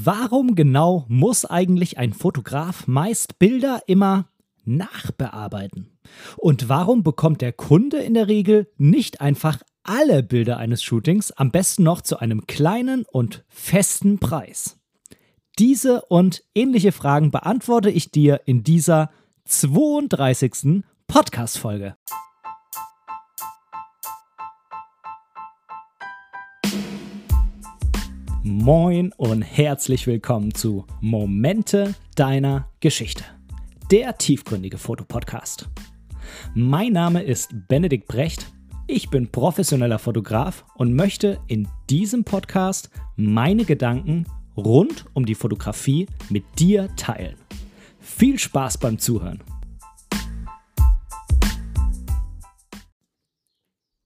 Warum genau muss eigentlich ein Fotograf meist Bilder immer nachbearbeiten? Und warum bekommt der Kunde in der Regel nicht einfach alle Bilder eines Shootings, am besten noch zu einem kleinen und festen Preis? Diese und ähnliche Fragen beantworte ich dir in dieser 32. Podcast-Folge. Moin und herzlich willkommen zu Momente deiner Geschichte, der tiefgründige Fotopodcast. Mein Name ist Benedikt Brecht, ich bin professioneller Fotograf und möchte in diesem Podcast meine Gedanken rund um die Fotografie mit dir teilen. Viel Spaß beim Zuhören!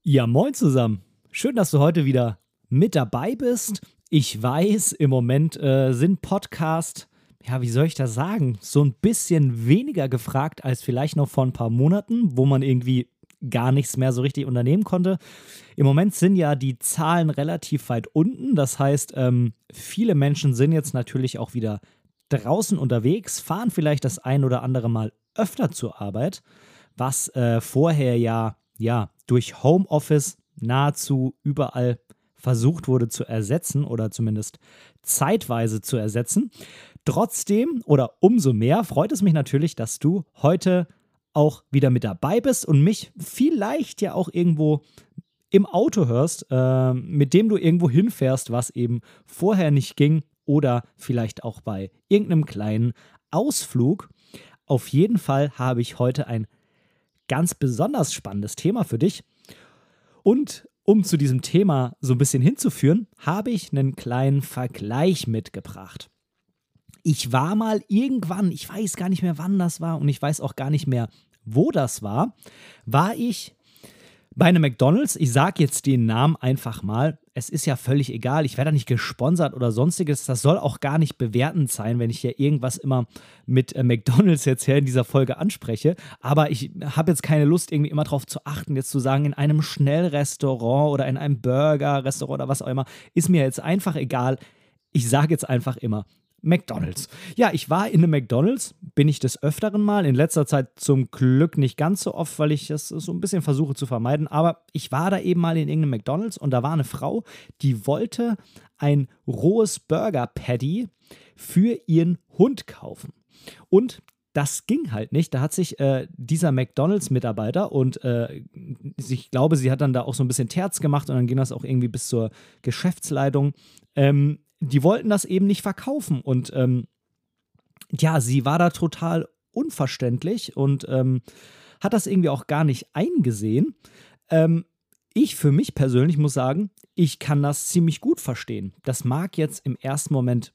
Ja, moin zusammen. Schön, dass du heute wieder mit dabei bist ich weiß, im Moment äh, sind Podcasts, ja, wie soll ich das sagen, so ein bisschen weniger gefragt als vielleicht noch vor ein paar Monaten, wo man irgendwie gar nichts mehr so richtig unternehmen konnte. Im Moment sind ja die Zahlen relativ weit unten. Das heißt, ähm, viele Menschen sind jetzt natürlich auch wieder draußen unterwegs, fahren vielleicht das ein oder andere Mal öfter zur Arbeit, was äh, vorher ja, ja durch Homeoffice nahezu überall versucht wurde zu ersetzen oder zumindest zeitweise zu ersetzen. Trotzdem oder umso mehr freut es mich natürlich, dass du heute auch wieder mit dabei bist und mich vielleicht ja auch irgendwo im Auto hörst, äh, mit dem du irgendwo hinfährst, was eben vorher nicht ging oder vielleicht auch bei irgendeinem kleinen Ausflug. Auf jeden Fall habe ich heute ein ganz besonders spannendes Thema für dich. Und um zu diesem Thema so ein bisschen hinzuführen, habe ich einen kleinen Vergleich mitgebracht. Ich war mal irgendwann, ich weiß gar nicht mehr, wann das war und ich weiß auch gar nicht mehr, wo das war, war ich bei einem McDonald's, ich sage jetzt den Namen einfach mal, es ist ja völlig egal, ich werde da nicht gesponsert oder sonstiges, das soll auch gar nicht bewertend sein, wenn ich hier irgendwas immer mit äh, McDonald's jetzt hier in dieser Folge anspreche, aber ich habe jetzt keine Lust, irgendwie immer darauf zu achten, jetzt zu sagen, in einem Schnellrestaurant oder in einem Burger-Restaurant oder was auch immer, ist mir jetzt einfach egal. Ich sage jetzt einfach immer, McDonald's. Ja, ich war in einem McDonald's, bin ich des Öfteren mal, in letzter Zeit zum Glück nicht ganz so oft, weil ich das so ein bisschen versuche zu vermeiden, aber ich war da eben mal in irgendeinem McDonald's und da war eine Frau, die wollte ein rohes Burger Patty für ihren Hund kaufen. Und das ging halt nicht. Da hat sich äh, dieser McDonalds-Mitarbeiter und äh, ich glaube, sie hat dann da auch so ein bisschen Terz gemacht und dann ging das auch irgendwie bis zur Geschäftsleitung. Ähm, die wollten das eben nicht verkaufen. Und ähm, ja, sie war da total unverständlich und ähm, hat das irgendwie auch gar nicht eingesehen. Ähm, ich für mich persönlich muss sagen, ich kann das ziemlich gut verstehen. Das mag jetzt im ersten Moment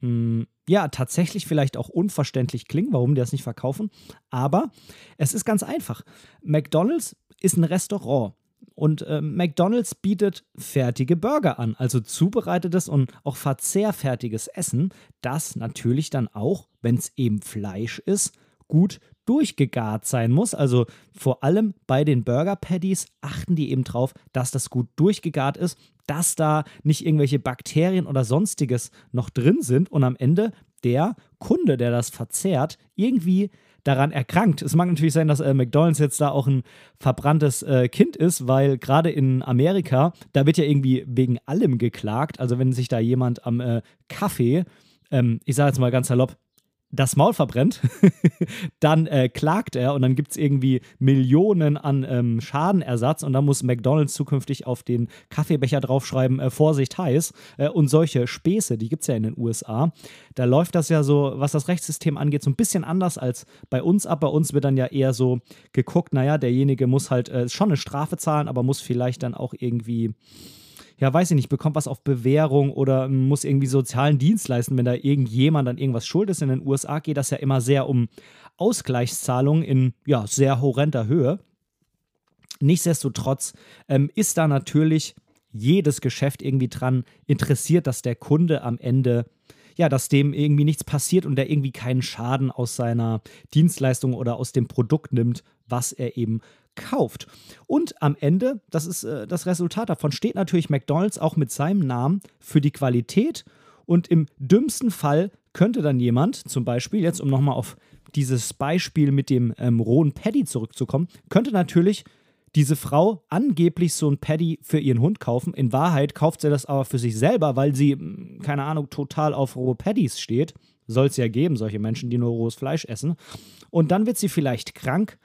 mh, hm, ja tatsächlich vielleicht auch unverständlich klingen, warum die das nicht verkaufen, aber es ist ganz einfach. McDonald's ist ein Restaurant. Und äh, McDonald's bietet fertige Burger an, also zubereitetes und auch verzehrfertiges Essen, das natürlich dann auch, wenn es eben Fleisch ist, gut durchgegart sein muss. Also vor allem bei den Burger Patties achten die eben drauf, dass das gut durchgegart ist, dass da nicht irgendwelche Bakterien oder sonstiges noch drin sind und am Ende der Kunde, der das verzehrt, irgendwie daran erkrankt. Es mag natürlich sein, dass äh, McDonald's jetzt da auch ein verbranntes äh, Kind ist, weil gerade in Amerika, da wird ja irgendwie wegen allem geklagt. Also wenn sich da jemand am äh, Kaffee, ähm, ich sage jetzt mal ganz salopp, das Maul verbrennt, dann äh, klagt er und dann gibt es irgendwie Millionen an ähm, Schadenersatz und dann muss McDonalds zukünftig auf den Kaffeebecher draufschreiben, äh, Vorsicht heiß äh, und solche Späße, die gibt es ja in den USA. Da läuft das ja so, was das Rechtssystem angeht, so ein bisschen anders als bei uns ab. Bei uns wird dann ja eher so geguckt, naja, derjenige muss halt äh, schon eine Strafe zahlen, aber muss vielleicht dann auch irgendwie ja, weiß ich nicht, bekommt was auf Bewährung oder muss irgendwie sozialen Dienst leisten, wenn da irgendjemand an irgendwas schuld ist. In den USA geht das ja immer sehr um Ausgleichszahlungen in ja, sehr horrender Höhe. Nichtsdestotrotz ähm, ist da natürlich jedes Geschäft irgendwie dran interessiert, dass der Kunde am Ende ja, dass dem irgendwie nichts passiert und der irgendwie keinen Schaden aus seiner Dienstleistung oder aus dem Produkt nimmt, was er eben kauft. Und am Ende, das ist äh, das Resultat davon, steht natürlich McDonald's auch mit seinem Namen für die Qualität Und im dümmsten Fall könnte dann jemand, zum Beispiel, jetzt um nochmal auf dieses Beispiel mit dem ähm, rohen Paddy zurückzukommen, könnte natürlich diese Frau angeblich so ein Paddy für ihren Hund kaufen. In Wahrheit kauft sie das aber für sich selber, weil sie, hm, keine Ahnung, total auf rohe Paddys steht. Soll es ja geben, solche Menschen, die nur rohes Fleisch essen. Und dann wird sie vielleicht krank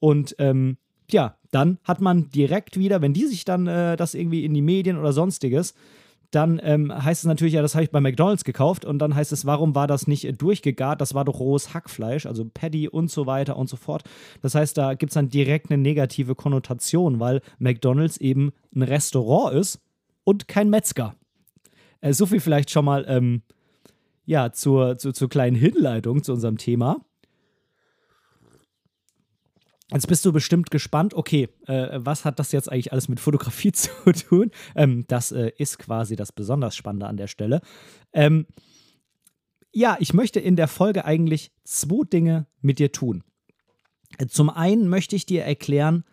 und ähm, ja, dann hat man direkt wieder, wenn die sich dann äh, das irgendwie in die Medien oder sonstiges dann ähm, heißt es natürlich, ja, das habe ich bei McDonalds gekauft und dann heißt es, warum war das nicht durchgegart? Das war doch rohes Hackfleisch, also Paddy und so weiter und so fort. Das heißt, da gibt es dann direkt eine negative Konnotation, weil McDonalds eben ein Restaurant ist und kein Metzger. Äh, so viel vielleicht schon mal ähm, ja, zur, zur, zur kleinen Hinleitung zu unserem Thema. Jetzt bist du bestimmt gespannt, okay, äh, was hat das jetzt eigentlich alles mit Fotografie zu tun? Ähm, das äh, ist quasi das besonders Spannende an der Stelle. Ähm, ja, ich möchte in der Folge eigentlich zwei Dinge mit dir tun. Zum einen möchte ich dir erklären,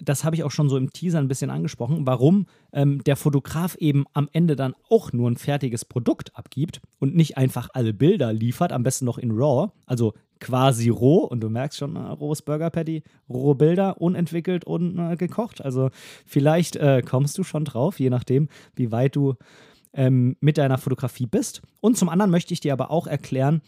das habe ich auch schon so im Teaser ein bisschen angesprochen, warum ähm, der Fotograf eben am Ende dann auch nur ein fertiges Produkt abgibt und nicht einfach alle Bilder liefert, am besten noch in RAW, also quasi roh. Und du merkst schon, äh, rohes Burger Patty, rohe Bilder, unentwickelt und äh, gekocht. Also vielleicht äh, kommst du schon drauf, je nachdem, wie weit du ähm, mit deiner Fotografie bist. Und zum anderen möchte ich dir aber auch erklären,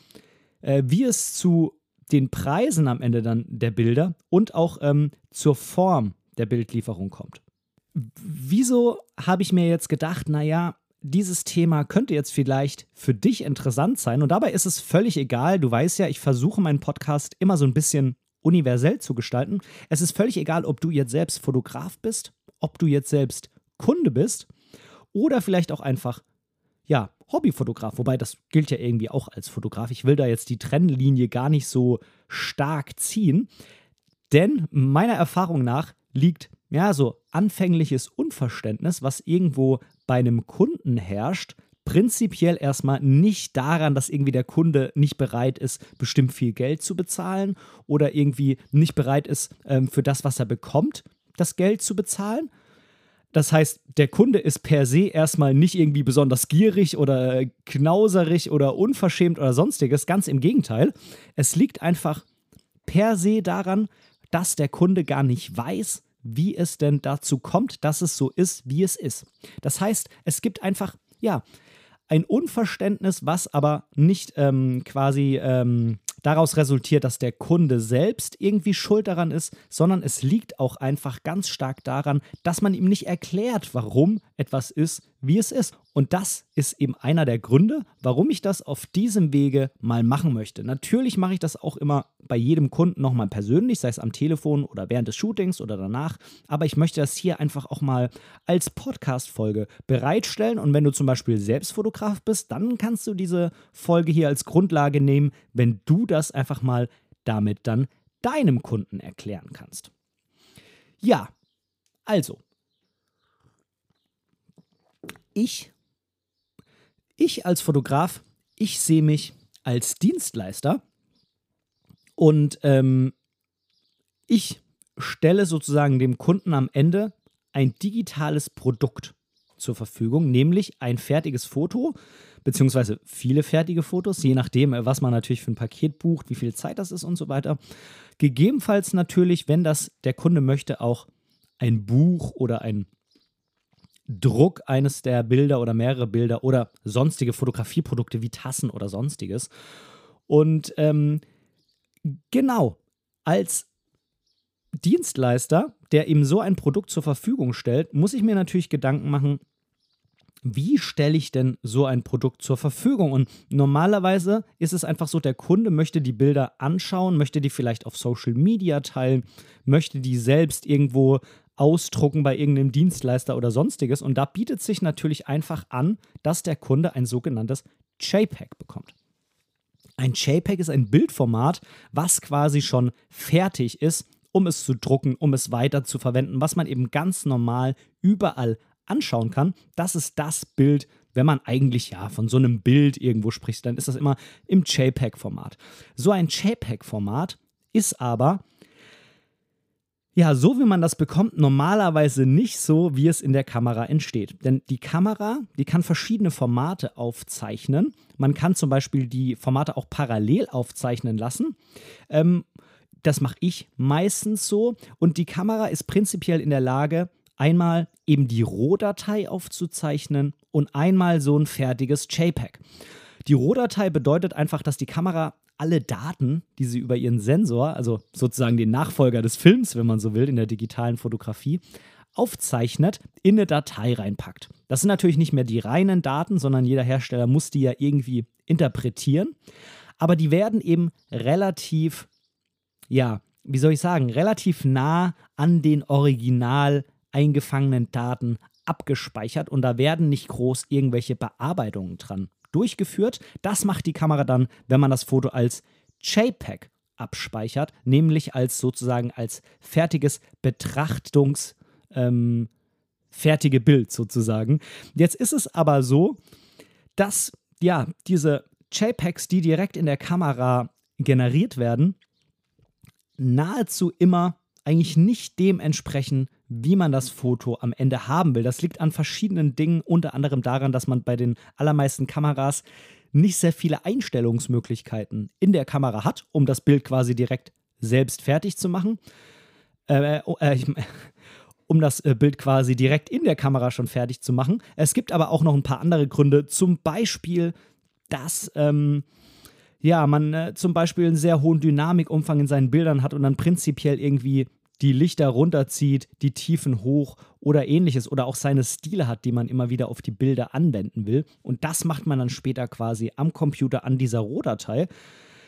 äh, wie es zu den Preisen am Ende dann der Bilder und auch ähm, zur Form der Bildlieferung kommt. Wieso habe ich mir jetzt gedacht, naja, dieses Thema könnte jetzt vielleicht für dich interessant sein und dabei ist es völlig egal. Du weißt ja, ich versuche meinen Podcast immer so ein bisschen universell zu gestalten. Es ist völlig egal, ob du jetzt selbst Fotograf bist, ob du jetzt selbst Kunde bist oder vielleicht auch einfach, ja, Hobbyfotograf. Wobei das gilt ja irgendwie auch als Fotograf. Ich will da jetzt die Trennlinie gar nicht so stark ziehen, denn meiner Erfahrung nach liegt ja so anfängliches Unverständnis, was irgendwo bei einem Kunden herrscht, prinzipiell erstmal nicht daran, dass irgendwie der Kunde nicht bereit ist, bestimmt viel Geld zu bezahlen oder irgendwie nicht bereit ist, ähm, für das, was er bekommt, das Geld zu bezahlen. Das heißt, der Kunde ist per se erstmal nicht irgendwie besonders gierig oder knauserig oder unverschämt oder sonstiges. Ganz im Gegenteil. Es liegt einfach per se daran, dass der Kunde gar nicht weiß, wie es denn dazu kommt, dass es so ist, wie es ist. Das heißt, es gibt einfach, ja, ein Unverständnis, was aber nicht ähm, quasi ähm, daraus resultiert, dass der Kunde selbst irgendwie schuld daran ist, sondern es liegt auch einfach ganz stark daran, dass man ihm nicht erklärt, warum etwas ist, wie es ist. Und das ist eben einer der Gründe, warum ich das auf diesem Wege mal machen möchte. Natürlich mache ich das auch immer bei jedem Kunden nochmal persönlich, sei es am Telefon oder während des Shootings oder danach. Aber ich möchte das hier einfach auch mal als Podcast-Folge bereitstellen. Und wenn du zum Beispiel selbst Fotograf bist, dann kannst du diese Folge hier als Grundlage nehmen, wenn du das einfach mal damit dann deinem Kunden erklären kannst. Ja, also, ich, ich als Fotograf, ich sehe mich als Dienstleister und ähm, ich stelle sozusagen dem Kunden am Ende ein digitales Produkt zur Verfügung, nämlich ein fertiges Foto, beziehungsweise viele fertige Fotos, je nachdem, was man natürlich für ein Paket bucht, wie viel Zeit das ist und so weiter. Gegebenenfalls natürlich, wenn das der Kunde möchte, auch ein Buch oder ein Druck eines der Bilder oder mehrere Bilder oder sonstige Fotografieprodukte wie Tassen oder sonstiges. Und ähm, genau, als Dienstleister, der ihm so ein Produkt zur Verfügung stellt, muss ich mir natürlich Gedanken machen, wie stelle ich denn so ein Produkt zur Verfügung? Und normalerweise ist es einfach so, der Kunde möchte die Bilder anschauen, möchte die vielleicht auf Social Media teilen, möchte die selbst irgendwo ausdrucken bei irgendeinem Dienstleister oder sonstiges. Und da bietet sich natürlich einfach an, dass der Kunde ein sogenanntes JPEG bekommt. Ein JPEG ist ein Bildformat, was quasi schon fertig ist, um es zu drucken, um es weiter zu verwenden, was man eben ganz normal überall anschauen kann. Das ist das Bild, wenn man eigentlich ja von so einem Bild irgendwo spricht, dann ist das immer im JPEG-Format. So ein JPEG-Format ist aber ja, so wie man das bekommt, normalerweise nicht so, wie es in der Kamera entsteht. Denn die Kamera, die kann verschiedene Formate aufzeichnen. Man kann zum Beispiel die Formate auch parallel aufzeichnen lassen. Ähm, das mache ich meistens so. Und die Kamera ist prinzipiell in der Lage, einmal eben die Rohdatei aufzuzeichnen und einmal so ein fertiges JPEG. Die Rohdatei bedeutet einfach, dass die Kamera alle Daten, die sie über ihren Sensor, also sozusagen den Nachfolger des Films, wenn man so will, in der digitalen Fotografie, aufzeichnet, in eine Datei reinpackt. Das sind natürlich nicht mehr die reinen Daten, sondern jeder Hersteller muss die ja irgendwie interpretieren. Aber die werden eben relativ, ja, wie soll ich sagen, relativ nah an den original eingefangenen Daten abgespeichert und da werden nicht groß irgendwelche Bearbeitungen dran durchgeführt. Das macht die Kamera dann, wenn man das Foto als JPEG abspeichert, nämlich als sozusagen als fertiges Betrachtungs ähm, fertige Bild sozusagen. Jetzt ist es aber so, dass ja diese JPEGs, die direkt in der Kamera generiert werden, nahezu immer eigentlich nicht dem entsprechen, wie man das Foto am Ende haben will. Das liegt an verschiedenen Dingen, unter anderem daran, dass man bei den allermeisten Kameras nicht sehr viele Einstellungsmöglichkeiten in der Kamera hat, um das Bild quasi direkt selbst fertig zu machen. Äh, äh, ich, um das äh, Bild quasi direkt in der Kamera schon fertig zu machen. Es gibt aber auch noch ein paar andere Gründe, zum Beispiel, dass ähm, ja, man äh, zum Beispiel einen sehr hohen Dynamikumfang in seinen Bildern hat und dann prinzipiell irgendwie die Lichter runterzieht, die Tiefen hoch oder ähnliches oder auch seine Stile hat, die man immer wieder auf die Bilder anwenden will. Und das macht man dann später quasi am Computer an dieser Rohdatei.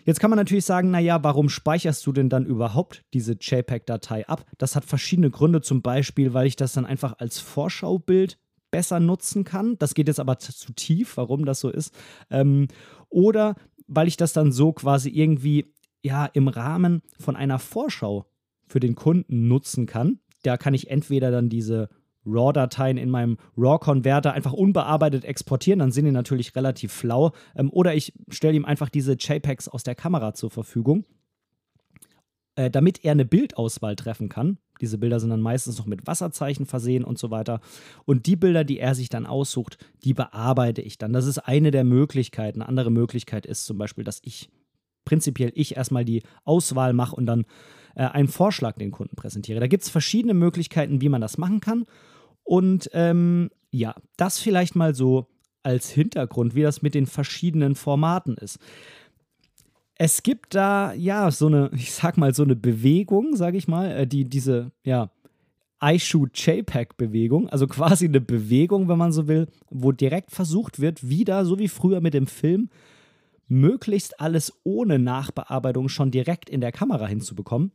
Jetzt kann man natürlich sagen, naja, warum speicherst du denn dann überhaupt diese JPEG-Datei ab? Das hat verschiedene Gründe, zum Beispiel, weil ich das dann einfach als Vorschaubild besser nutzen kann. Das geht jetzt aber zu tief, warum das so ist. Ähm, oder weil ich das dann so quasi irgendwie ja im Rahmen von einer Vorschau für den Kunden nutzen kann. Da kann ich entweder dann diese RAW-Dateien in meinem RAW-Converter einfach unbearbeitet exportieren, dann sind die natürlich relativ flau. Ähm, oder ich stelle ihm einfach diese JPEGs aus der Kamera zur Verfügung, äh, damit er eine Bildauswahl treffen kann. Diese Bilder sind dann meistens noch mit Wasserzeichen versehen und so weiter. Und die Bilder, die er sich dann aussucht, die bearbeite ich dann. Das ist eine der Möglichkeiten. Eine andere Möglichkeit ist zum Beispiel, dass ich prinzipiell ich erstmal die Auswahl mache und dann äh, einen Vorschlag den Kunden präsentiere. Da gibt es verschiedene Möglichkeiten, wie man das machen kann. Und ähm, ja, das vielleicht mal so als Hintergrund, wie das mit den verschiedenen Formaten ist. Es gibt da ja so eine, ich sag mal, so eine Bewegung, sage ich mal, äh, die diese, ja, iShoot JPEG-Bewegung, also quasi eine Bewegung, wenn man so will, wo direkt versucht wird, wieder, so wie früher mit dem Film, möglichst alles ohne Nachbearbeitung schon direkt in der Kamera hinzubekommen.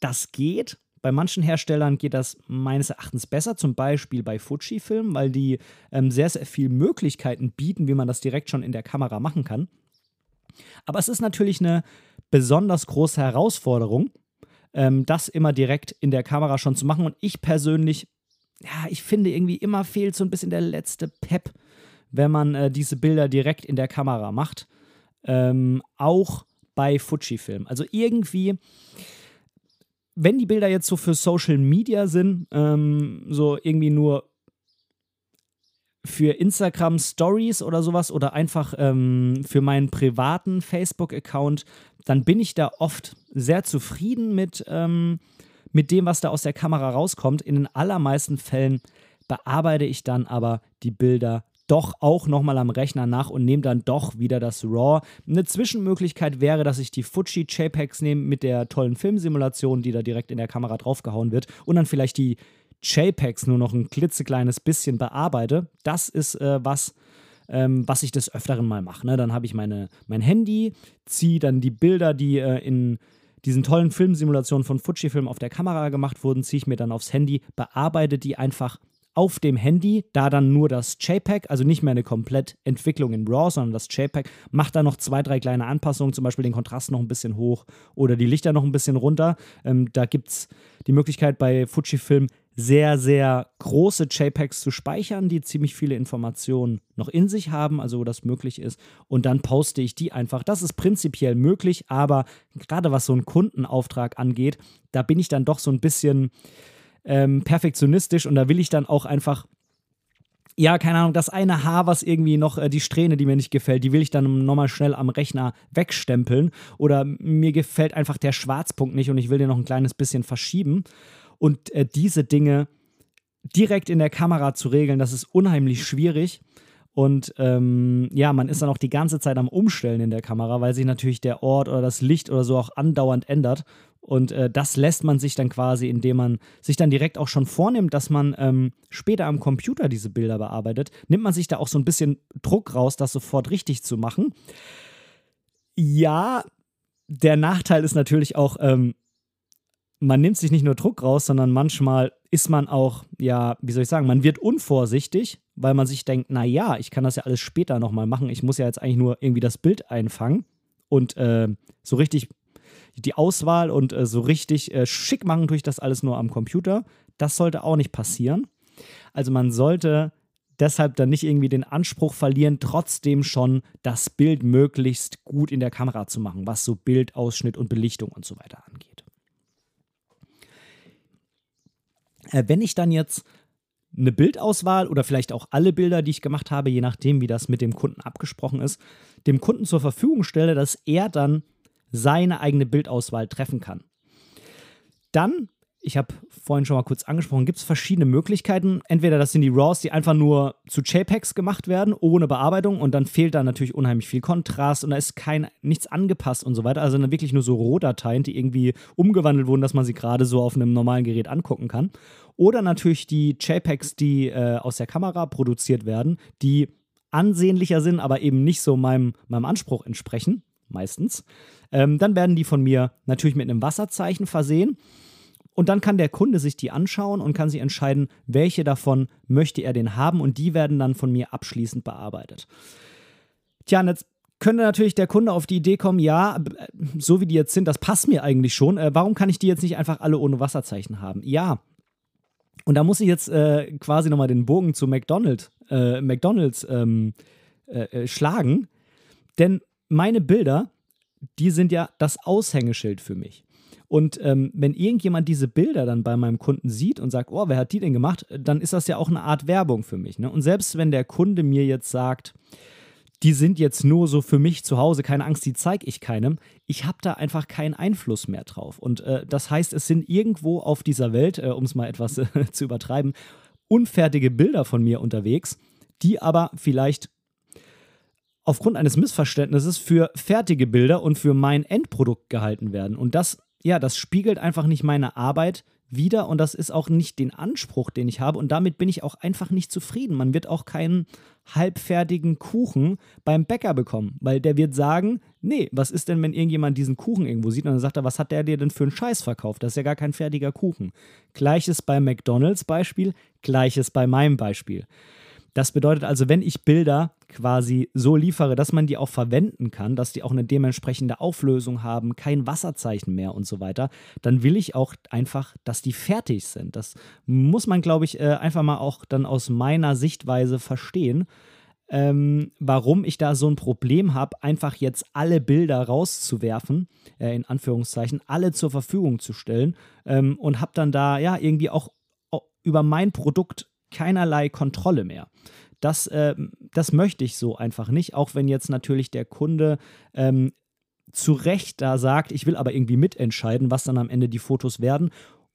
Das geht. Bei manchen Herstellern geht das meines Erachtens besser, zum Beispiel bei Fujifilm, weil die ähm, sehr, sehr viele Möglichkeiten bieten, wie man das direkt schon in der Kamera machen kann. Aber es ist natürlich eine besonders große Herausforderung, ähm, das immer direkt in der Kamera schon zu machen. Und ich persönlich, ja, ich finde irgendwie immer fehlt so ein bisschen der letzte Pep, wenn man äh, diese Bilder direkt in der Kamera macht. Ähm, auch bei Fujifilm. Also irgendwie wenn die Bilder jetzt so für Social Media sind, ähm, so irgendwie nur für Instagram Stories oder sowas oder einfach ähm, für meinen privaten Facebook-Account, dann bin ich da oft sehr zufrieden mit, ähm, mit dem, was da aus der Kamera rauskommt. In den allermeisten Fällen bearbeite ich dann aber die Bilder doch auch nochmal am Rechner nach und nehme dann doch wieder das RAW. Eine Zwischenmöglichkeit wäre, dass ich die Fuji JPEGs nehme mit der tollen Filmsimulation, die da direkt in der Kamera draufgehauen wird und dann vielleicht die JPEGs nur noch ein klitzekleines bisschen bearbeite. Das ist äh, was, ähm, was ich des Öfteren mal mache. Ne? Dann habe ich meine, mein Handy, ziehe dann die Bilder, die äh, in diesen tollen Filmsimulationen von Fujifilm auf der Kamera gemacht wurden, ziehe ich mir dann aufs Handy, bearbeite die einfach auf dem Handy, da dann nur das JPEG, also nicht mehr eine komplett Entwicklung in RAW, sondern das JPEG, macht da noch zwei, drei kleine Anpassungen, zum Beispiel den Kontrast noch ein bisschen hoch oder die Lichter noch ein bisschen runter. Ähm, da gibt es die Möglichkeit bei Fujifilm sehr, sehr große JPEGs zu speichern, die ziemlich viele Informationen noch in sich haben, also wo das möglich ist. Und dann poste ich die einfach. Das ist prinzipiell möglich, aber gerade was so einen Kundenauftrag angeht, da bin ich dann doch so ein bisschen ähm, perfektionistisch und da will ich dann auch einfach ja, keine Ahnung, das eine Haar, was irgendwie noch äh, die Strähne, die mir nicht gefällt, die will ich dann nochmal schnell am Rechner wegstempeln. Oder mir gefällt einfach der Schwarzpunkt nicht und ich will den noch ein kleines bisschen verschieben. Und äh, diese Dinge direkt in der Kamera zu regeln, das ist unheimlich schwierig. Und ähm, ja, man ist dann auch die ganze Zeit am Umstellen in der Kamera, weil sich natürlich der Ort oder das Licht oder so auch andauernd ändert. Und äh, das lässt man sich dann quasi, indem man sich dann direkt auch schon vornimmt, dass man ähm, später am Computer diese Bilder bearbeitet, nimmt man sich da auch so ein bisschen Druck raus, das sofort richtig zu machen. Ja, der Nachteil ist natürlich auch, ähm, man nimmt sich nicht nur Druck raus, sondern manchmal ist man auch, ja, wie soll ich sagen, man wird unvorsichtig, weil man sich denkt, na ja, ich kann das ja alles später nochmal machen. Ich muss ja jetzt eigentlich nur irgendwie das Bild einfangen und äh, so richtig die Auswahl und äh, so richtig äh, schick machen tue ich das alles nur am Computer. Das sollte auch nicht passieren. Also man sollte deshalb dann nicht irgendwie den Anspruch verlieren, trotzdem schon das Bild möglichst gut in der Kamera zu machen, was so Bildausschnitt und Belichtung und so weiter angeht. Äh, wenn ich dann jetzt eine Bildauswahl oder vielleicht auch alle Bilder, die ich gemacht habe, je nachdem, wie das mit dem Kunden abgesprochen ist, dem Kunden zur Verfügung stelle, dass er dann seine eigene Bildauswahl treffen kann. Dann, ich habe vorhin schon mal kurz angesprochen, gibt es verschiedene Möglichkeiten. Entweder das sind die RAWs, die einfach nur zu JPEGs gemacht werden, ohne Bearbeitung und dann fehlt da natürlich unheimlich viel Kontrast und da ist kein, nichts angepasst und so weiter. Also dann wirklich nur so Rohdateien, die irgendwie umgewandelt wurden, dass man sie gerade so auf einem normalen Gerät angucken kann. Oder natürlich die JPEGs, die äh, aus der Kamera produziert werden, die ansehnlicher sind, aber eben nicht so meinem, meinem Anspruch entsprechen meistens. Ähm, dann werden die von mir natürlich mit einem Wasserzeichen versehen. Und dann kann der Kunde sich die anschauen und kann sich entscheiden, welche davon möchte er denn haben. Und die werden dann von mir abschließend bearbeitet. Tja, und jetzt könnte natürlich der Kunde auf die Idee kommen, ja, so wie die jetzt sind, das passt mir eigentlich schon. Äh, warum kann ich die jetzt nicht einfach alle ohne Wasserzeichen haben? Ja. Und da muss ich jetzt äh, quasi nochmal den Bogen zu McDonald's, äh, McDonald's ähm, äh, äh schlagen. Denn meine Bilder, die sind ja das Aushängeschild für mich. Und ähm, wenn irgendjemand diese Bilder dann bei meinem Kunden sieht und sagt, oh, wer hat die denn gemacht, dann ist das ja auch eine Art Werbung für mich. Ne? Und selbst wenn der Kunde mir jetzt sagt, die sind jetzt nur so für mich zu Hause, keine Angst, die zeige ich keinem. Ich habe da einfach keinen Einfluss mehr drauf. Und äh, das heißt, es sind irgendwo auf dieser Welt, äh, um es mal etwas äh, zu übertreiben, unfertige Bilder von mir unterwegs, die aber vielleicht aufgrund eines Missverständnisses für fertige Bilder und für mein Endprodukt gehalten werden. Und das, ja, das spiegelt einfach nicht meine Arbeit wider und das ist auch nicht den Anspruch, den ich habe. Und damit bin ich auch einfach nicht zufrieden. Man wird auch keinen halbfertigen Kuchen beim Bäcker bekommen, weil der wird sagen, nee, was ist denn, wenn irgendjemand diesen Kuchen irgendwo sieht und dann sagt er, was hat der dir denn für einen Scheiß verkauft? Das ist ja gar kein fertiger Kuchen. Gleiches beim McDonald's Beispiel, gleiches bei meinem Beispiel. Das bedeutet also, wenn ich Bilder quasi so liefere, dass man die auch verwenden kann, dass die auch eine dementsprechende Auflösung haben, kein Wasserzeichen mehr und so weiter, dann will ich auch einfach, dass die fertig sind. Das muss man, glaube ich, äh, einfach mal auch dann aus meiner Sichtweise verstehen. Ähm, warum ich da so ein Problem habe, einfach jetzt alle Bilder rauszuwerfen, äh, in Anführungszeichen, alle zur Verfügung zu stellen ähm, und habe dann da ja irgendwie auch über mein Produkt keinerlei Kontrolle mehr. Das, äh, das möchte ich so einfach nicht, auch wenn jetzt natürlich der Kunde ähm, zu Recht da sagt, ich will aber irgendwie mitentscheiden, was dann am Ende die Fotos werden.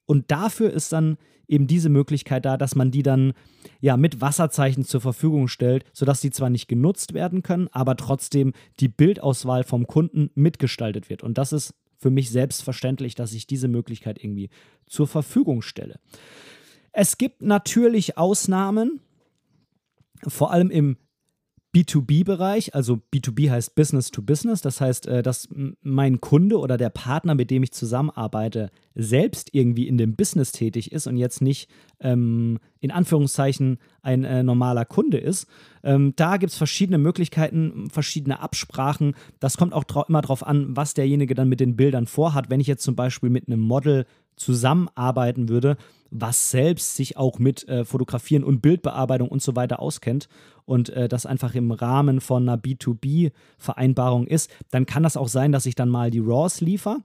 Und dafür ist dann eben diese Möglichkeit da, dass man die dann ja mit Wasserzeichen zur Verfügung stellt, sodass sie zwar nicht genutzt werden können, aber trotzdem die Bildauswahl vom Kunden mitgestaltet wird. Und das ist für mich selbstverständlich, dass ich diese Möglichkeit irgendwie zur Verfügung stelle. Es gibt natürlich Ausnahmen, vor allem im B2B-Bereich, also B2B heißt Business to Business, das heißt, äh, dass mein Kunde oder der Partner, mit dem ich zusammenarbeite, selbst irgendwie in dem Business tätig ist und jetzt nicht ähm, in Anführungszeichen ein äh, normaler Kunde ist. Ähm, da gibt es verschiedene Möglichkeiten, verschiedene Absprachen. Das kommt auch immer darauf an, was derjenige dann mit den Bildern vorhat. Wenn ich jetzt zum Beispiel mit einem Model zusammenarbeiten würde, was selbst sich auch mit äh, Fotografieren und Bildbearbeitung und so weiter auskennt und äh, das einfach im Rahmen von einer B2B-Vereinbarung ist, dann kann das auch sein, dass ich dann mal die RAWs liefere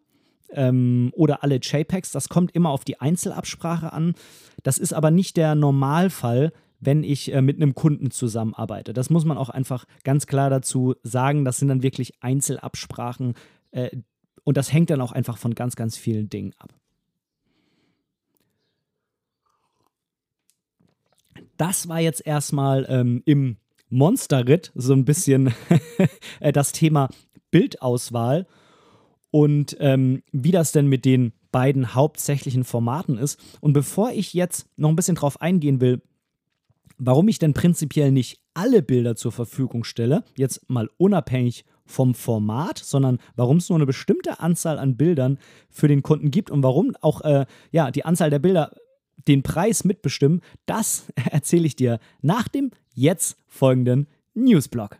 ähm, oder alle JPEGs. Das kommt immer auf die Einzelabsprache an. Das ist aber nicht der Normalfall, wenn ich äh, mit einem Kunden zusammenarbeite. Das muss man auch einfach ganz klar dazu sagen. Das sind dann wirklich Einzelabsprachen äh, und das hängt dann auch einfach von ganz, ganz vielen Dingen ab. Das war jetzt erstmal ähm, im Monsterritt so ein bisschen äh, das Thema Bildauswahl und ähm, wie das denn mit den beiden hauptsächlichen Formaten ist. Und bevor ich jetzt noch ein bisschen drauf eingehen will, warum ich denn prinzipiell nicht alle Bilder zur Verfügung stelle, jetzt mal unabhängig vom Format, sondern warum es nur eine bestimmte Anzahl an Bildern für den Kunden gibt und warum auch äh, ja, die Anzahl der Bilder den Preis mitbestimmen, das erzähle ich dir nach dem jetzt folgenden Newsblog.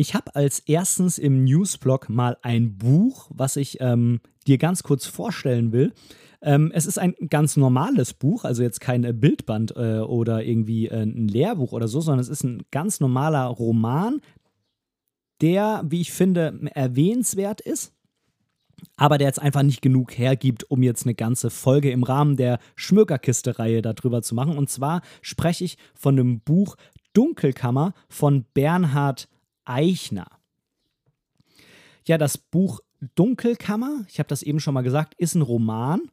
Ich habe als erstens im Newsblog mal ein Buch, was ich ähm, dir ganz kurz vorstellen will. Ähm, es ist ein ganz normales Buch, also jetzt kein äh, Bildband äh, oder irgendwie äh, ein Lehrbuch oder so, sondern es ist ein ganz normaler Roman, der, wie ich finde, erwähnenswert ist aber der jetzt einfach nicht genug hergibt, um jetzt eine ganze Folge im Rahmen der Schmökerkiste-Reihe darüber zu machen. Und zwar spreche ich von dem Buch Dunkelkammer von Bernhard Eichner. Ja, das Buch Dunkelkammer, ich habe das eben schon mal gesagt, ist ein Roman,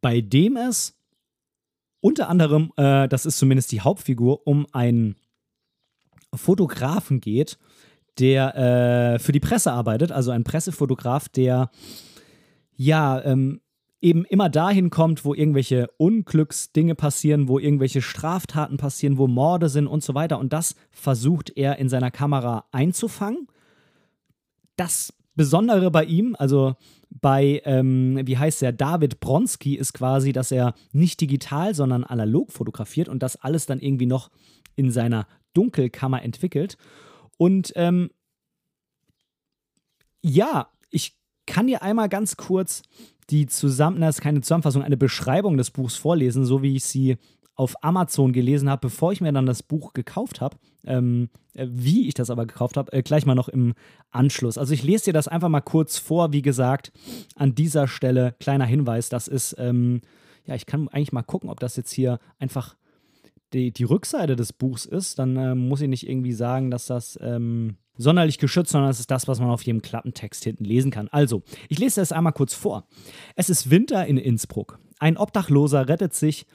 bei dem es unter anderem, äh, das ist zumindest die Hauptfigur, um einen Fotografen geht, der äh, für die Presse arbeitet, also ein Pressefotograf, der ja ähm, eben immer dahin kommt, wo irgendwelche Unglücksdinge passieren, wo irgendwelche Straftaten passieren, wo Morde sind und so weiter. Und das versucht er in seiner Kamera einzufangen. Das Besondere bei ihm, also bei, ähm, wie heißt der, David Bronski, ist quasi, dass er nicht digital, sondern analog fotografiert und das alles dann irgendwie noch in seiner Dunkelkammer entwickelt. Und ähm, ja, ich kann dir einmal ganz kurz die zusammen, das ist keine Zusammenfassung, eine Beschreibung des Buchs vorlesen, so wie ich sie auf Amazon gelesen habe, bevor ich mir dann das Buch gekauft habe. Ähm, äh, wie ich das aber gekauft habe, äh, gleich mal noch im Anschluss. Also ich lese dir das einfach mal kurz vor. Wie gesagt, an dieser Stelle kleiner Hinweis, das ist, ähm, ja, ich kann eigentlich mal gucken, ob das jetzt hier einfach die, die Rückseite des Buchs ist. Dann äh, muss ich nicht irgendwie sagen, dass das ähm, sonderlich geschützt, sondern es ist das, was man auf jedem Klappentext hinten lesen kann. Also, ich lese es einmal kurz vor. Es ist Winter in Innsbruck. Ein Obdachloser rettet sich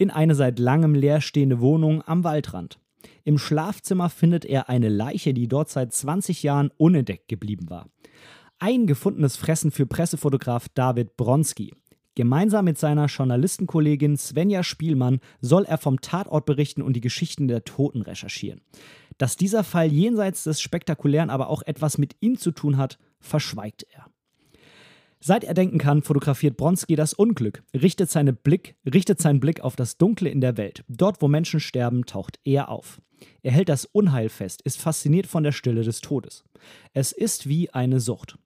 in eine seit langem leerstehende Wohnung am Waldrand. Im Schlafzimmer findet er eine Leiche, die dort seit 20 Jahren unentdeckt geblieben war. Ein gefundenes Fressen für Pressefotograf David Bronski. Gemeinsam mit seiner Journalistenkollegin Svenja Spielmann soll er vom Tatort berichten und die Geschichten der Toten recherchieren. Dass dieser Fall jenseits des Spektakulären aber auch etwas mit ihm zu tun hat, verschweigt er. Seit er denken kann, fotografiert Bronski das Unglück, richtet, seine Blick, richtet seinen Blick auf das Dunkle in der Welt. Dort, wo Menschen sterben, taucht er auf. Er hält das Unheil fest, ist fasziniert von der Stille des Todes. Es ist wie eine Sucht.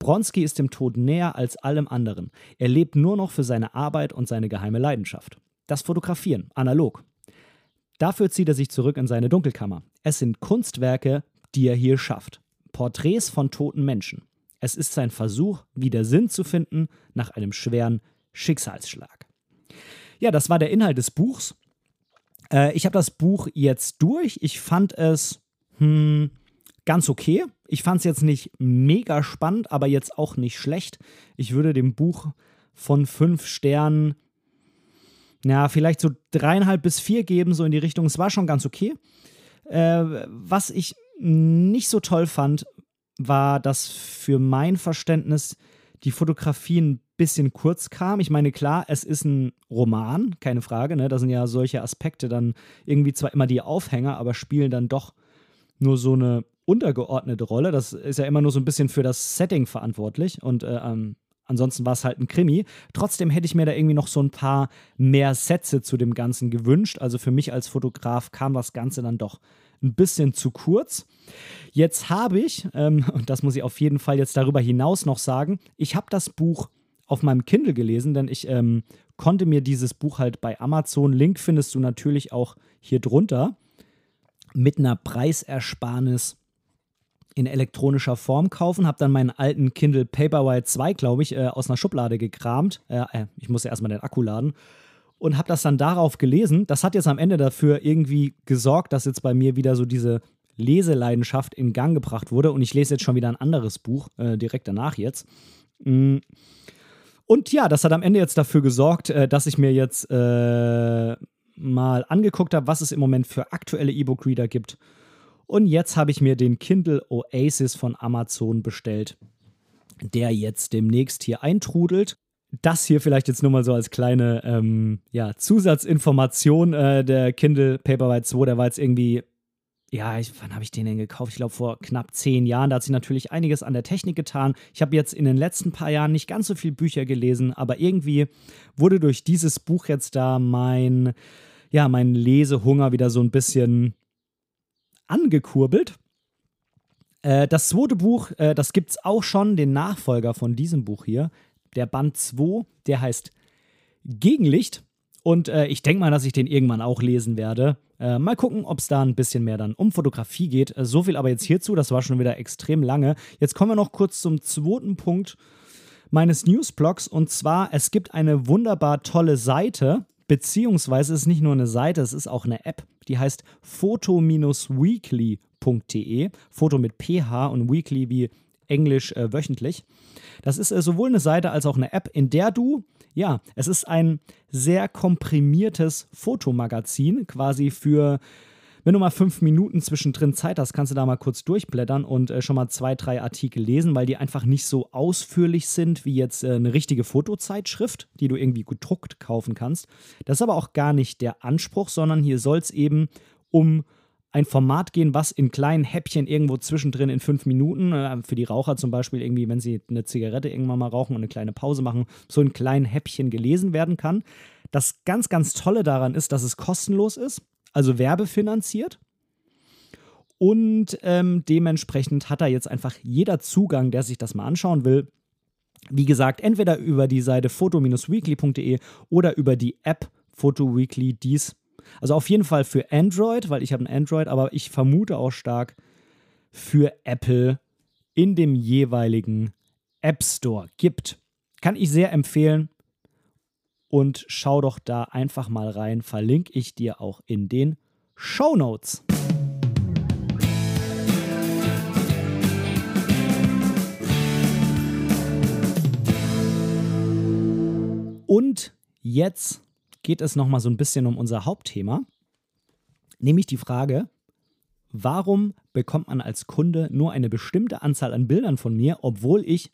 Bronski ist dem Tod näher als allem anderen. Er lebt nur noch für seine Arbeit und seine geheime Leidenschaft. Das Fotografieren, analog. Dafür zieht er sich zurück in seine Dunkelkammer. Es sind Kunstwerke, die er hier schafft. Porträts von toten Menschen. Es ist sein Versuch, wieder Sinn zu finden nach einem schweren Schicksalsschlag. Ja, das war der Inhalt des Buchs. Äh, ich habe das Buch jetzt durch. Ich fand es hm, ganz okay. Ich fand es jetzt nicht mega spannend, aber jetzt auch nicht schlecht. Ich würde dem Buch von fünf Sternen, ja, vielleicht so dreieinhalb bis vier geben, so in die Richtung. Es war schon ganz okay. Äh, was ich nicht so toll fand, war, dass für mein Verständnis die Fotografie ein bisschen kurz kam. Ich meine, klar, es ist ein Roman, keine Frage. Ne? Da sind ja solche Aspekte dann irgendwie zwar immer die Aufhänger, aber spielen dann doch nur so eine untergeordnete Rolle. Das ist ja immer nur so ein bisschen für das Setting verantwortlich und äh, ähm, ansonsten war es halt ein Krimi. Trotzdem hätte ich mir da irgendwie noch so ein paar mehr Sätze zu dem Ganzen gewünscht. Also für mich als Fotograf kam das Ganze dann doch ein bisschen zu kurz. Jetzt habe ich, ähm, und das muss ich auf jeden Fall jetzt darüber hinaus noch sagen, ich habe das Buch auf meinem Kindle gelesen, denn ich ähm, konnte mir dieses Buch halt bei Amazon, Link findest du natürlich auch hier drunter, mit einer Preisersparnis in elektronischer Form kaufen, habe dann meinen alten Kindle Paperwhite 2, glaube ich, äh, aus einer Schublade gekramt. Äh, äh, ich musste erstmal den Akku laden und habe das dann darauf gelesen. Das hat jetzt am Ende dafür irgendwie gesorgt, dass jetzt bei mir wieder so diese Leseleidenschaft in Gang gebracht wurde und ich lese jetzt schon wieder ein anderes Buch, äh, direkt danach jetzt. Mm. Und ja, das hat am Ende jetzt dafür gesorgt, äh, dass ich mir jetzt äh, mal angeguckt habe, was es im Moment für aktuelle E-Book-Reader gibt und jetzt habe ich mir den Kindle Oasis von Amazon bestellt, der jetzt demnächst hier eintrudelt. Das hier vielleicht jetzt nur mal so als kleine ähm, ja, Zusatzinformation. Äh, der Kindle Paperwhite 2, der war jetzt irgendwie ja, ich, wann habe ich den denn gekauft? Ich glaube vor knapp zehn Jahren. Da hat sich natürlich einiges an der Technik getan. Ich habe jetzt in den letzten paar Jahren nicht ganz so viele Bücher gelesen, aber irgendwie wurde durch dieses Buch jetzt da mein, ja, mein Lesehunger wieder so ein bisschen angekurbelt. Äh, das zweite Buch, äh, das gibt es auch schon, den Nachfolger von diesem Buch hier. Der Band 2, der heißt Gegenlicht. Und äh, ich denke mal, dass ich den irgendwann auch lesen werde. Äh, mal gucken, ob es da ein bisschen mehr dann um Fotografie geht. Äh, so viel aber jetzt hierzu, das war schon wieder extrem lange. Jetzt kommen wir noch kurz zum zweiten Punkt meines Newsblogs. Und zwar, es gibt eine wunderbar tolle Seite, beziehungsweise es ist nicht nur eine Seite, es ist auch eine App, die heißt photo-weekly.de. Foto mit PH und weekly wie Englisch äh, wöchentlich. Das ist äh, sowohl eine Seite als auch eine App, in der du, ja, es ist ein sehr komprimiertes Fotomagazin, quasi für wenn du mal fünf Minuten zwischendrin Zeit hast, kannst du da mal kurz durchblättern und äh, schon mal zwei, drei Artikel lesen, weil die einfach nicht so ausführlich sind wie jetzt äh, eine richtige Fotozeitschrift, die du irgendwie gedruckt kaufen kannst. Das ist aber auch gar nicht der Anspruch, sondern hier soll es eben um ein Format gehen, was in kleinen Häppchen irgendwo zwischendrin in fünf Minuten, äh, für die Raucher zum Beispiel irgendwie, wenn sie eine Zigarette irgendwann mal rauchen und eine kleine Pause machen, so in kleinen Häppchen gelesen werden kann. Das ganz, ganz Tolle daran ist, dass es kostenlos ist also werbefinanziert. Und ähm, dementsprechend hat da jetzt einfach jeder Zugang, der sich das mal anschauen will. Wie gesagt, entweder über die Seite foto-weekly.de oder über die App PhotoWeekly dies. Also auf jeden Fall für Android, weil ich habe ein Android, aber ich vermute auch stark für Apple in dem jeweiligen App Store gibt. Kann ich sehr empfehlen und schau doch da einfach mal rein. Verlinke ich dir auch in den Show Notes. Und jetzt geht es noch mal so ein bisschen um unser Hauptthema, nämlich die Frage, warum bekommt man als Kunde nur eine bestimmte Anzahl an Bildern von mir, obwohl ich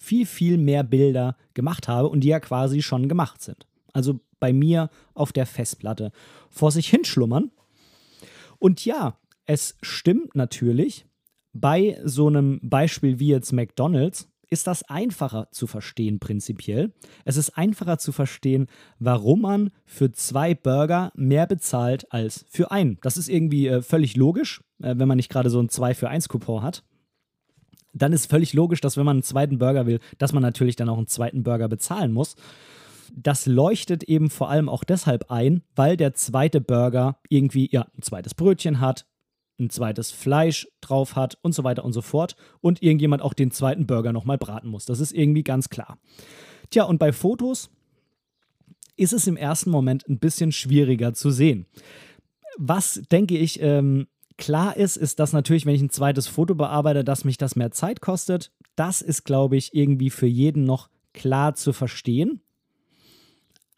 viel, viel mehr Bilder gemacht habe und die ja quasi schon gemacht sind. Also bei mir auf der Festplatte vor sich hinschlummern. Und ja, es stimmt natürlich, bei so einem Beispiel wie jetzt McDonald's ist das einfacher zu verstehen prinzipiell. Es ist einfacher zu verstehen, warum man für zwei Burger mehr bezahlt als für einen. Das ist irgendwie äh, völlig logisch, äh, wenn man nicht gerade so ein 2 für 1 Coupon hat dann ist völlig logisch, dass wenn man einen zweiten Burger will, dass man natürlich dann auch einen zweiten Burger bezahlen muss. Das leuchtet eben vor allem auch deshalb ein, weil der zweite Burger irgendwie ja ein zweites Brötchen hat, ein zweites Fleisch drauf hat und so weiter und so fort und irgendjemand auch den zweiten Burger nochmal braten muss. Das ist irgendwie ganz klar. Tja, und bei Fotos ist es im ersten Moment ein bisschen schwieriger zu sehen. Was, denke ich, ähm, Klar ist, ist dass natürlich, wenn ich ein zweites Foto bearbeite, dass mich das mehr Zeit kostet. Das ist, glaube ich, irgendwie für jeden noch klar zu verstehen.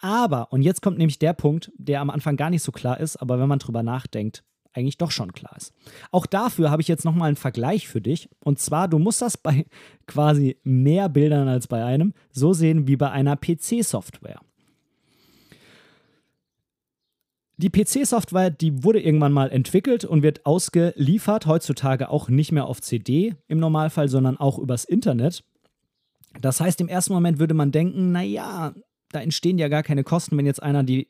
Aber, und jetzt kommt nämlich der Punkt, der am Anfang gar nicht so klar ist, aber wenn man drüber nachdenkt, eigentlich doch schon klar ist. Auch dafür habe ich jetzt nochmal einen Vergleich für dich. Und zwar, du musst das bei quasi mehr Bildern als bei einem so sehen wie bei einer PC-Software. Die PC-Software, die wurde irgendwann mal entwickelt und wird ausgeliefert, heutzutage auch nicht mehr auf CD im Normalfall, sondern auch übers Internet. Das heißt, im ersten Moment würde man denken, naja, da entstehen ja gar keine Kosten, wenn jetzt einer die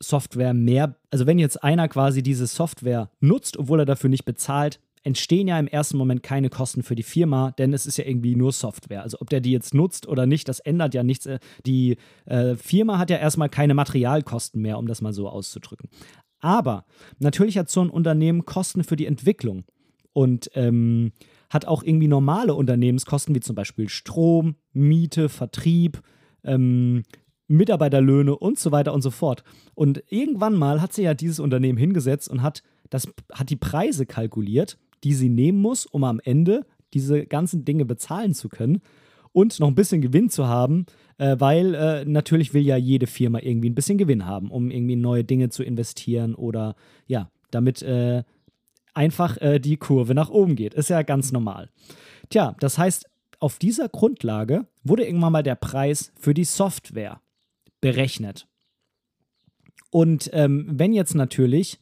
Software mehr, also wenn jetzt einer quasi diese Software nutzt, obwohl er dafür nicht bezahlt, entstehen ja im ersten Moment keine Kosten für die Firma, denn es ist ja irgendwie nur Software. Also ob der die jetzt nutzt oder nicht, das ändert ja nichts. Die äh, Firma hat ja erstmal keine Materialkosten mehr, um das mal so auszudrücken. Aber natürlich hat so ein Unternehmen Kosten für die Entwicklung und ähm, hat auch irgendwie normale Unternehmenskosten, wie zum Beispiel Strom, Miete, Vertrieb, ähm, Mitarbeiterlöhne und so weiter und so fort. Und irgendwann mal hat sich ja dieses Unternehmen hingesetzt und hat, das, hat die Preise kalkuliert, die sie nehmen muss, um am Ende diese ganzen Dinge bezahlen zu können und noch ein bisschen Gewinn zu haben, äh, weil äh, natürlich will ja jede Firma irgendwie ein bisschen Gewinn haben, um irgendwie neue Dinge zu investieren oder ja, damit äh, einfach äh, die Kurve nach oben geht. Ist ja ganz normal. Tja, das heißt, auf dieser Grundlage wurde irgendwann mal der Preis für die Software berechnet. Und ähm, wenn jetzt natürlich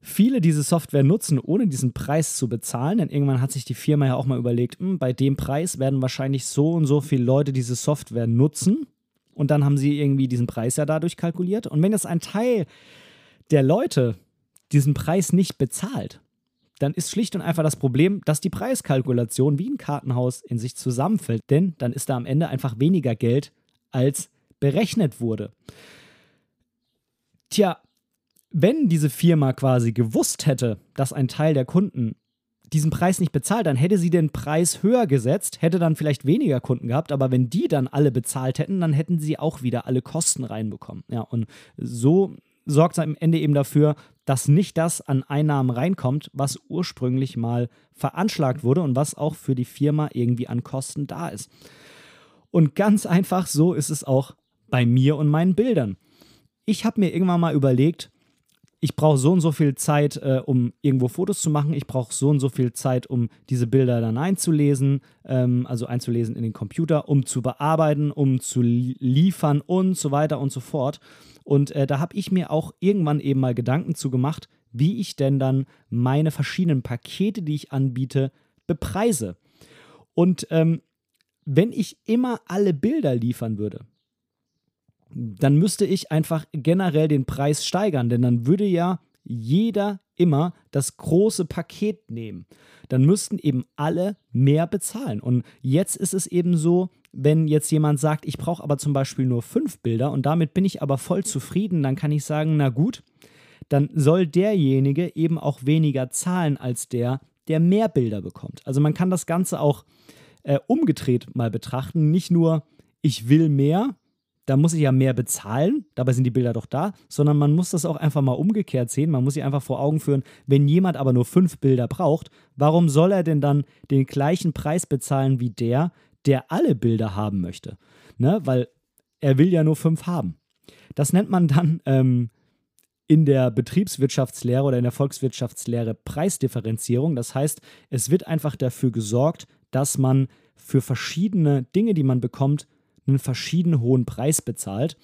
viele diese Software nutzen, ohne diesen Preis zu bezahlen, denn irgendwann hat sich die Firma ja auch mal überlegt, hm, bei dem Preis werden wahrscheinlich so und so viele Leute diese Software nutzen. Und dann haben sie irgendwie diesen Preis ja dadurch kalkuliert. Und wenn jetzt ein Teil der Leute diesen Preis nicht bezahlt, dann ist schlicht und einfach das Problem, dass die Preiskalkulation wie ein Kartenhaus in sich zusammenfällt. Denn dann ist da am Ende einfach weniger Geld, als berechnet wurde. Tja, wenn diese Firma quasi gewusst hätte, dass ein Teil der Kunden diesen Preis nicht bezahlt, dann hätte sie den Preis höher gesetzt, hätte dann vielleicht weniger Kunden gehabt, aber wenn die dann alle bezahlt hätten, dann hätten sie auch wieder alle Kosten reinbekommen. Ja, und so sorgt es am Ende eben dafür, dass nicht das an Einnahmen reinkommt, was ursprünglich mal veranschlagt wurde und was auch für die Firma irgendwie an Kosten da ist. Und ganz einfach so ist es auch bei mir und meinen Bildern. Ich habe mir irgendwann mal überlegt, ich brauche so und so viel Zeit, äh, um irgendwo Fotos zu machen. Ich brauche so und so viel Zeit, um diese Bilder dann einzulesen, ähm, also einzulesen in den Computer, um zu bearbeiten, um zu liefern und so weiter und so fort. Und äh, da habe ich mir auch irgendwann eben mal Gedanken zu gemacht, wie ich denn dann meine verschiedenen Pakete, die ich anbiete, bepreise. Und ähm, wenn ich immer alle Bilder liefern würde, dann müsste ich einfach generell den Preis steigern, denn dann würde ja jeder immer das große Paket nehmen. Dann müssten eben alle mehr bezahlen. Und jetzt ist es eben so, wenn jetzt jemand sagt, ich brauche aber zum Beispiel nur fünf Bilder und damit bin ich aber voll zufrieden, dann kann ich sagen, na gut, dann soll derjenige eben auch weniger zahlen als der, der mehr Bilder bekommt. Also man kann das Ganze auch äh, umgedreht mal betrachten. Nicht nur, ich will mehr, da muss ich ja mehr bezahlen, dabei sind die Bilder doch da, sondern man muss das auch einfach mal umgekehrt sehen. Man muss sich einfach vor Augen führen, wenn jemand aber nur fünf Bilder braucht, warum soll er denn dann den gleichen Preis bezahlen wie der, der alle Bilder haben möchte? Ne? Weil er will ja nur fünf haben. Das nennt man dann ähm, in der Betriebswirtschaftslehre oder in der Volkswirtschaftslehre Preisdifferenzierung. Das heißt, es wird einfach dafür gesorgt, dass man für verschiedene Dinge, die man bekommt, einen verschieden hohen Preis bezahlt.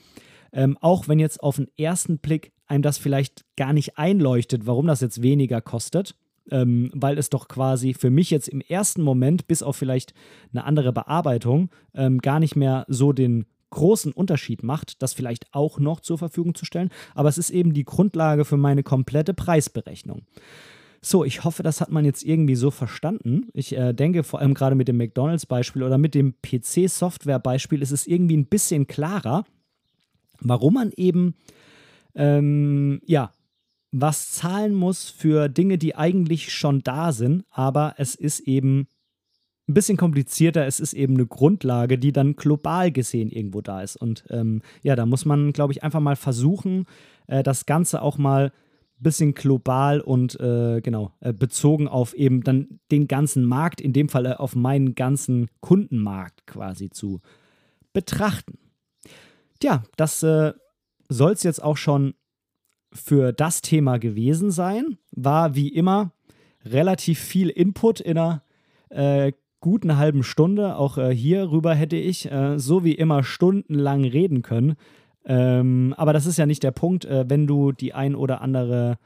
Ähm, auch wenn jetzt auf den ersten Blick einem das vielleicht gar nicht einleuchtet, warum das jetzt weniger kostet, ähm, weil es doch quasi für mich jetzt im ersten Moment, bis auf vielleicht eine andere Bearbeitung, ähm, gar nicht mehr so den großen Unterschied macht, das vielleicht auch noch zur Verfügung zu stellen. Aber es ist eben die Grundlage für meine komplette Preisberechnung. So, ich hoffe, das hat man jetzt irgendwie so verstanden. Ich äh, denke vor allem gerade mit dem McDonald's-Beispiel oder mit dem PC-Software-Beispiel ist es irgendwie ein bisschen klarer, warum man eben ähm, ja was zahlen muss für Dinge, die eigentlich schon da sind, aber es ist eben ein bisschen komplizierter. Es ist eben eine Grundlage, die dann global gesehen irgendwo da ist. Und ähm, ja, da muss man, glaube ich, einfach mal versuchen, äh, das Ganze auch mal bisschen global und äh, genau äh, bezogen auf eben dann den ganzen Markt, in dem Fall äh, auf meinen ganzen Kundenmarkt quasi zu betrachten. Tja, das äh, soll es jetzt auch schon für das Thema gewesen sein. War wie immer relativ viel Input in einer äh, guten halben Stunde. Auch äh, hierüber hätte ich so wie immer stundenlang reden können. Ähm, aber das ist ja nicht der Punkt, äh, wenn du die ein oder andere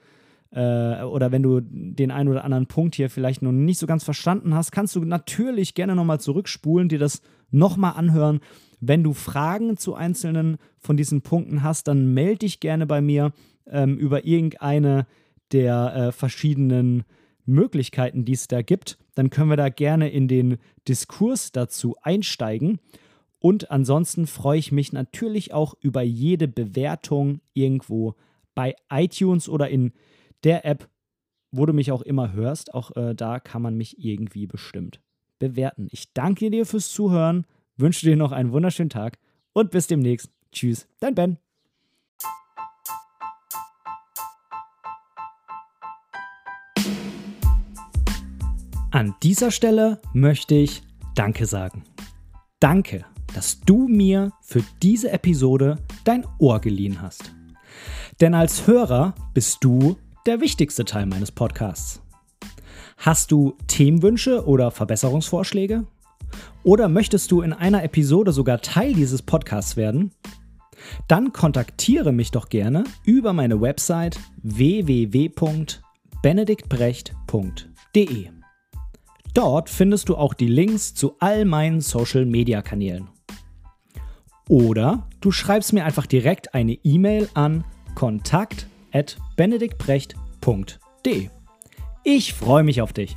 äh, oder wenn du den einen oder anderen Punkt hier vielleicht noch nicht so ganz verstanden hast, kannst du natürlich gerne nochmal zurückspulen, dir das nochmal anhören. Wenn du Fragen zu einzelnen von diesen Punkten hast, dann melde dich gerne bei mir ähm, über irgendeine der äh, verschiedenen Möglichkeiten, die es da gibt. Dann können wir da gerne in den Diskurs dazu einsteigen. Und ansonsten freue ich mich natürlich auch über jede Bewertung irgendwo bei iTunes oder in der App, wo du mich auch immer hörst. Auch äh, da kann man mich irgendwie bestimmt bewerten. Ich danke dir fürs Zuhören, wünsche dir noch einen wunderschönen Tag und bis demnächst. Tschüss, dein Ben. An dieser Stelle möchte ich Danke sagen. Danke, dass du mir für diese Episode dein Ohr geliehen hast. Denn als Hörer bist du der wichtigste Teil meines Podcasts. Hast du Themenwünsche oder Verbesserungsvorschläge? Oder möchtest du in einer Episode sogar Teil dieses Podcasts werden? Dann kontaktiere mich doch gerne über meine Website www.benediktbrecht.de. Dort findest du auch die Links zu all meinen Social-Media-Kanälen. Oder du schreibst mir einfach direkt eine E-Mail an kontakt@ benediktbrecht.de. Ich freue mich auf dich.